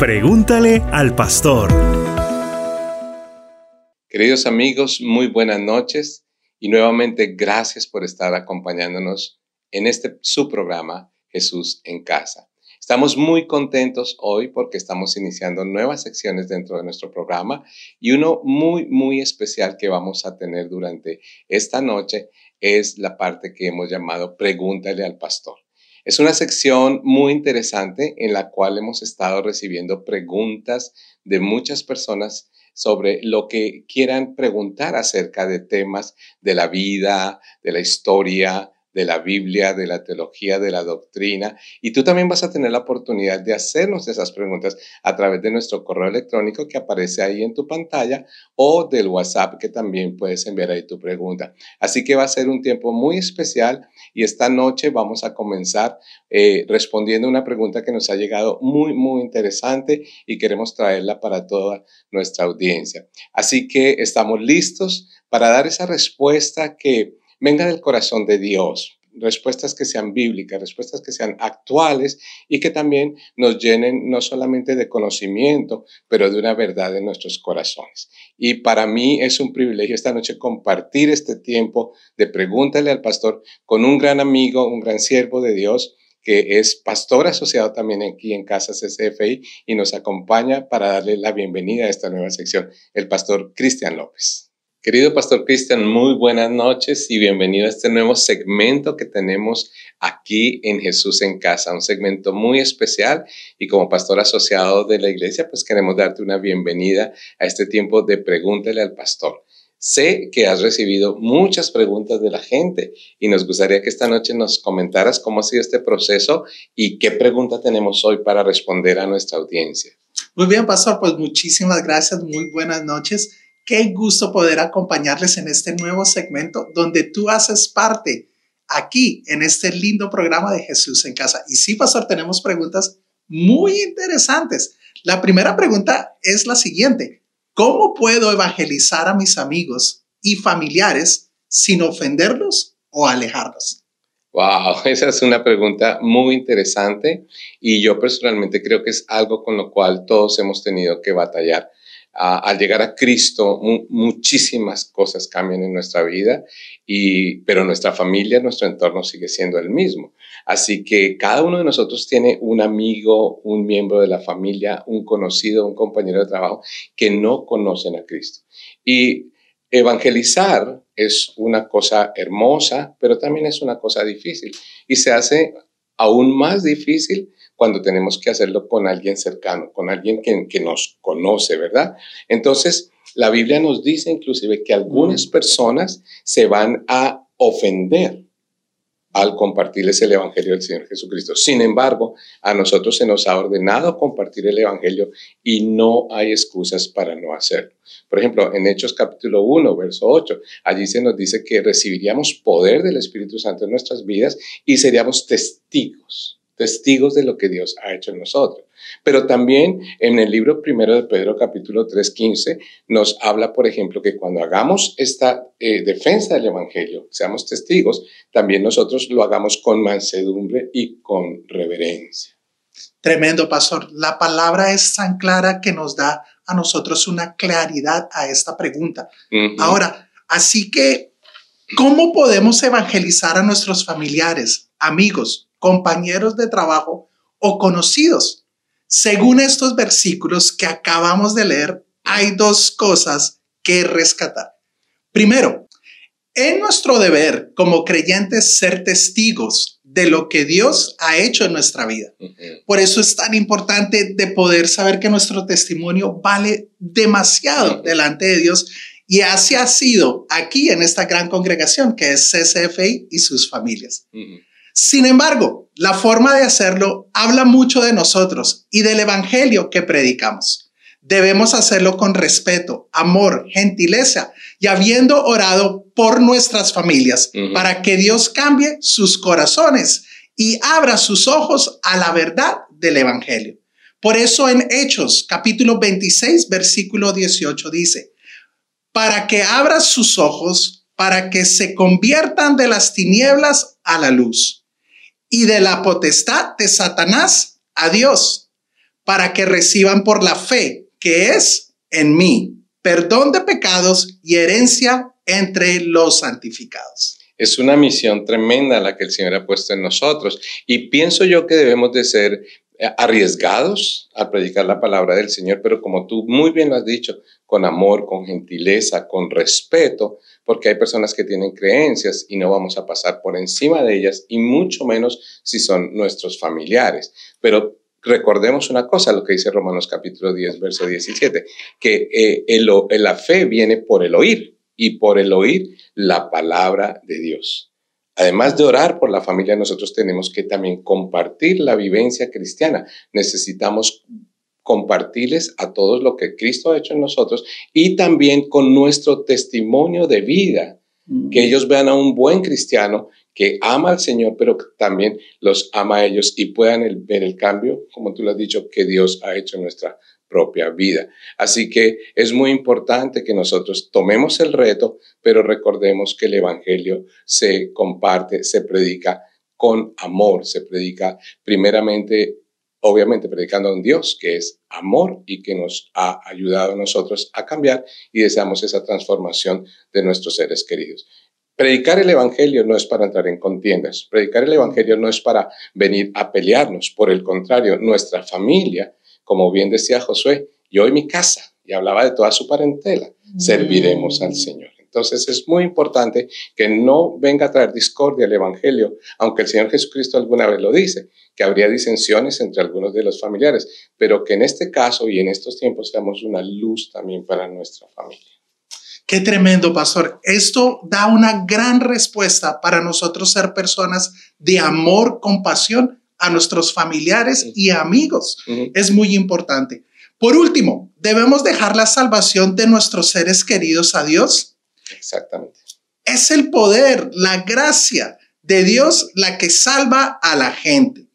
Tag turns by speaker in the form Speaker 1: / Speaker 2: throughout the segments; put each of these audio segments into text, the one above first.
Speaker 1: Pregúntale al pastor.
Speaker 2: Queridos amigos, muy buenas noches y nuevamente gracias por estar acompañándonos en este su programa Jesús en casa. Estamos muy contentos hoy porque estamos iniciando nuevas secciones dentro de nuestro programa y uno muy, muy especial que vamos a tener durante esta noche es la parte que hemos llamado Pregúntale al pastor. Es una sección muy interesante en la cual hemos estado recibiendo preguntas de muchas personas sobre lo que quieran preguntar acerca de temas de la vida, de la historia, de la Biblia, de la teología, de la doctrina. Y tú también vas a tener la oportunidad de hacernos esas preguntas a través de nuestro correo electrónico que aparece ahí en tu pantalla o del WhatsApp que también puedes enviar ahí tu pregunta. Así que va a ser un tiempo muy especial y esta noche vamos a comenzar eh, respondiendo una pregunta que nos ha llegado muy, muy interesante y queremos traerla para toda nuestra audiencia. Así que estamos listos para dar esa respuesta que venga del corazón de Dios, respuestas que sean bíblicas, respuestas que sean actuales y que también nos llenen no solamente de conocimiento, pero de una verdad en nuestros corazones. Y para mí es un privilegio esta noche compartir este tiempo de pregúntale al pastor con un gran amigo, un gran siervo de Dios que es pastor asociado también aquí en Casas SFI y nos acompaña para darle la bienvenida a esta nueva sección, el pastor Cristian López. Querido Pastor Cristian, muy buenas noches y bienvenido a este nuevo segmento que tenemos aquí en Jesús en Casa, un segmento muy especial y como pastor asociado de la iglesia, pues queremos darte una bienvenida a este tiempo de Pregúntale al Pastor. Sé que has recibido muchas preguntas de la gente y nos gustaría que esta noche nos comentaras cómo ha sido este proceso y qué pregunta tenemos hoy para responder a nuestra audiencia.
Speaker 3: Muy bien, Pastor, pues muchísimas gracias, muy buenas noches. Qué gusto poder acompañarles en este nuevo segmento donde tú haces parte aquí en este lindo programa de Jesús en casa. Y sí, pastor, tenemos preguntas muy interesantes. La primera pregunta es la siguiente. ¿Cómo puedo evangelizar a mis amigos y familiares sin ofenderlos o alejarlos?
Speaker 2: Wow, esa es una pregunta muy interesante y yo personalmente creo que es algo con lo cual todos hemos tenido que batallar al llegar a Cristo, muchísimas cosas cambian en nuestra vida, y, pero nuestra familia, nuestro entorno sigue siendo el mismo. Así que cada uno de nosotros tiene un amigo, un miembro de la familia, un conocido, un compañero de trabajo que no conocen a Cristo. Y evangelizar es una cosa hermosa, pero también es una cosa difícil. Y se hace aún más difícil cuando tenemos que hacerlo con alguien cercano, con alguien que, que nos conoce, ¿verdad? Entonces, la Biblia nos dice inclusive que algunas personas se van a ofender al compartirles el Evangelio del Señor Jesucristo. Sin embargo, a nosotros se nos ha ordenado compartir el Evangelio y no hay excusas para no hacerlo. Por ejemplo, en Hechos capítulo 1, verso 8, allí se nos dice que recibiríamos poder del Espíritu Santo en nuestras vidas y seríamos testigos testigos de lo que Dios ha hecho en nosotros. Pero también en el libro primero de Pedro capítulo 3, 15 nos habla, por ejemplo, que cuando hagamos esta eh, defensa del Evangelio, seamos testigos, también nosotros lo hagamos con mansedumbre y con reverencia.
Speaker 3: Tremendo, pastor. La palabra es tan clara que nos da a nosotros una claridad a esta pregunta. Ahora, así que, ¿cómo podemos evangelizar a nuestros familiares, amigos, compañeros de trabajo o conocidos. Según estos versículos que acabamos de leer, hay dos cosas que rescatar. Primero, es nuestro deber como creyentes ser testigos de lo que Dios ha hecho en nuestra vida. Por eso es tan importante de poder saber que nuestro testimonio vale demasiado delante de Dios y así ha sido aquí en esta gran congregación que es CCFI y sus familias. Sin embargo, la forma de hacerlo habla mucho de nosotros y del Evangelio que predicamos. Debemos hacerlo con respeto, amor, gentileza y habiendo orado por nuestras familias para que Dios cambie sus corazones y abra sus ojos a la verdad del Evangelio. Por eso en Hechos capítulo 26 versículo 18 dice, para que abra sus ojos, para que se conviertan de las tinieblas a la luz y de la potestad de Satanás a Dios, para que reciban por la fe que es en mí perdón de pecados y herencia entre los santificados.
Speaker 2: Es una misión tremenda la que el Señor ha puesto en nosotros y pienso yo que debemos de ser arriesgados al predicar la palabra del Señor, pero como tú muy bien lo has dicho, con amor, con gentileza, con respeto, porque hay personas que tienen creencias y no vamos a pasar por encima de ellas y mucho menos si son nuestros familiares. Pero recordemos una cosa, lo que dice Romanos capítulo 10, verso 17, que eh, la fe viene por el oír y por el oír la palabra de Dios. Además de orar por la familia, nosotros tenemos que también compartir la vivencia cristiana. Necesitamos compartirles a todos lo que Cristo ha hecho en nosotros y también con nuestro testimonio de vida, que mm. ellos vean a un buen cristiano que ama al Señor, pero también los ama a ellos y puedan ver el cambio, como tú lo has dicho, que Dios ha hecho en nuestra propia vida. Así que es muy importante que nosotros tomemos el reto, pero recordemos que el Evangelio se comparte, se predica con amor, se predica primeramente, obviamente predicando a un Dios que es amor y que nos ha ayudado a nosotros a cambiar y deseamos esa transformación de nuestros seres queridos. Predicar el Evangelio no es para entrar en contiendas, predicar el Evangelio no es para venir a pelearnos, por el contrario, nuestra familia como bien decía Josué, yo y mi casa, y hablaba de toda su parentela, serviremos al Señor. Entonces es muy importante que no venga a traer discordia al Evangelio, aunque el Señor Jesucristo alguna vez lo dice, que habría disensiones entre algunos de los familiares, pero que en este caso y en estos tiempos seamos una luz también para nuestra familia.
Speaker 3: Qué tremendo, pastor. Esto da una gran respuesta para nosotros ser personas de amor, compasión a nuestros familiares y amigos. Es muy importante. Por último, debemos dejar la salvación de nuestros seres queridos a Dios.
Speaker 2: Exactamente.
Speaker 3: Es el poder, la gracia de Dios la que salva a la gente.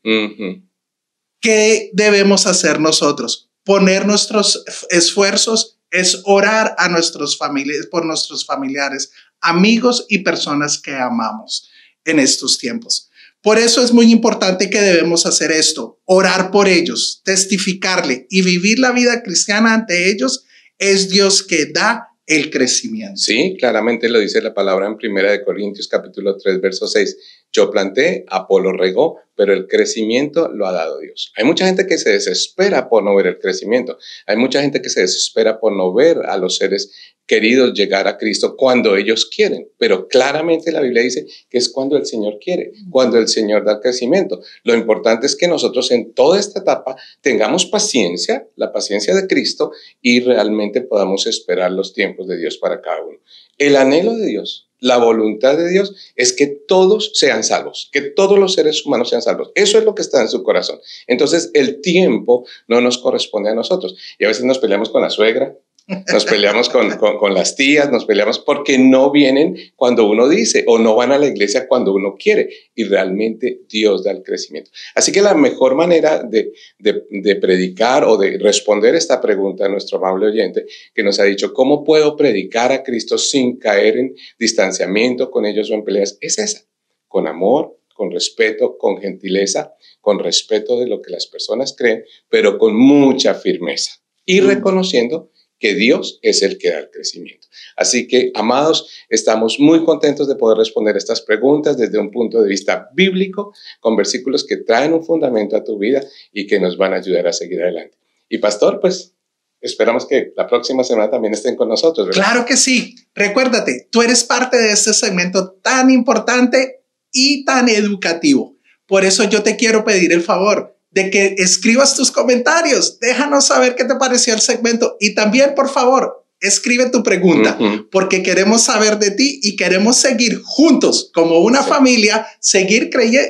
Speaker 3: ¿Qué debemos hacer nosotros? Poner nuestros esfuerzos es orar a nuestros familiares, por nuestros familiares, amigos y personas que amamos en estos tiempos. Por eso es muy importante que debemos hacer esto, orar por ellos, testificarle y vivir la vida cristiana ante ellos. Es Dios que da el crecimiento.
Speaker 2: Sí, claramente lo dice la palabra en Primera de Corintios capítulo 3 verso 6. Yo planté, Apolo regó, pero el crecimiento lo ha dado Dios. Hay mucha gente que se desespera por no ver el crecimiento. Hay mucha gente que se desespera por no ver a los seres queridos llegar a Cristo cuando ellos quieren, pero claramente la Biblia dice que es cuando el Señor quiere, cuando el Señor da crecimiento. Lo importante es que nosotros en toda esta etapa tengamos paciencia, la paciencia de Cristo, y realmente podamos esperar los tiempos de Dios para cada uno. El anhelo de Dios, la voluntad de Dios es que todos sean salvos, que todos los seres humanos sean salvos. Eso es lo que está en su corazón. Entonces el tiempo no nos corresponde a nosotros. Y a veces nos peleamos con la suegra, nos peleamos con, con, las tías, nos peleamos porque no vienen cuando uno dice o no van a la iglesia cuando uno quiere y realmente Dios da el crecimiento. Así que la mejor manera de, de, de predicar o de responder esta pregunta a nuestro amable oyente que nos ha dicho, ¿cómo puedo predicar a Cristo sin caer en distanciamiento con ellos o en peleas? Es esa, con amor, con respeto, con gentileza, con respeto de lo que las personas creen, pero con mucha firmeza y mm. reconociendo que Dios es el que da el crecimiento. Así que, amados, estamos muy contentos de poder responder estas preguntas desde un punto de vista bíblico, con versículos que traen un fundamento a tu vida y que nos van a ayudar a seguir adelante. Y pastor, pues esperamos que la próxima semana también estén con nosotros.
Speaker 3: Claro que sí. Recuérdate, tú eres parte de este segmento tan importante y tan educativo. Por eso yo te quiero pedir el favor de que escribas tus comentarios. Déjanos saber qué te pareció el segmento y también, por favor, escribe tu pregunta, porque queremos saber de ti y queremos seguir juntos como una familia, seguir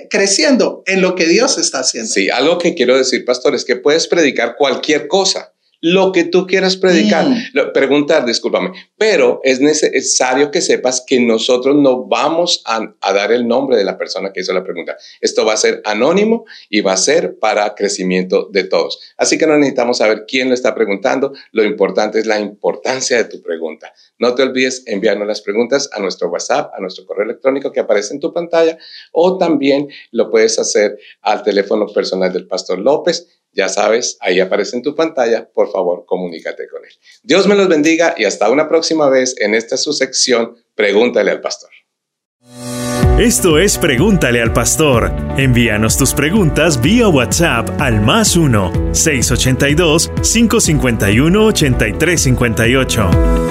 Speaker 3: creciendo en lo que Dios está haciendo.
Speaker 2: Sí, algo que quiero decir, pastor, es que puedes predicar cualquier cosa lo que tú quieras predicar, mm. preguntar, discúlpame, pero es necesario que sepas que nosotros no vamos a, dar el nombre de la persona que hizo la pregunta. Esto va a ser anónimo y va a ser para crecimiento de todos. Así que no necesitamos saber quién lo está preguntando, lo importante es la importancia de tu pregunta. No te olvides enviarnos las preguntas a nuestro WhatsApp, a nuestro correo electrónico que aparece en tu pantalla o también lo puedes hacer al teléfono personal del Pastor López Ya sabes, ahí aparece en tu pantalla, por favor, comunícate con él. Dios me los bendiga y hasta una próxima vez en esta su sección, Pregúntale al Pastor.
Speaker 1: Esto es Pregúntale al Pastor. Envíanos tus preguntas vía WhatsApp al más 1-682-551-8358.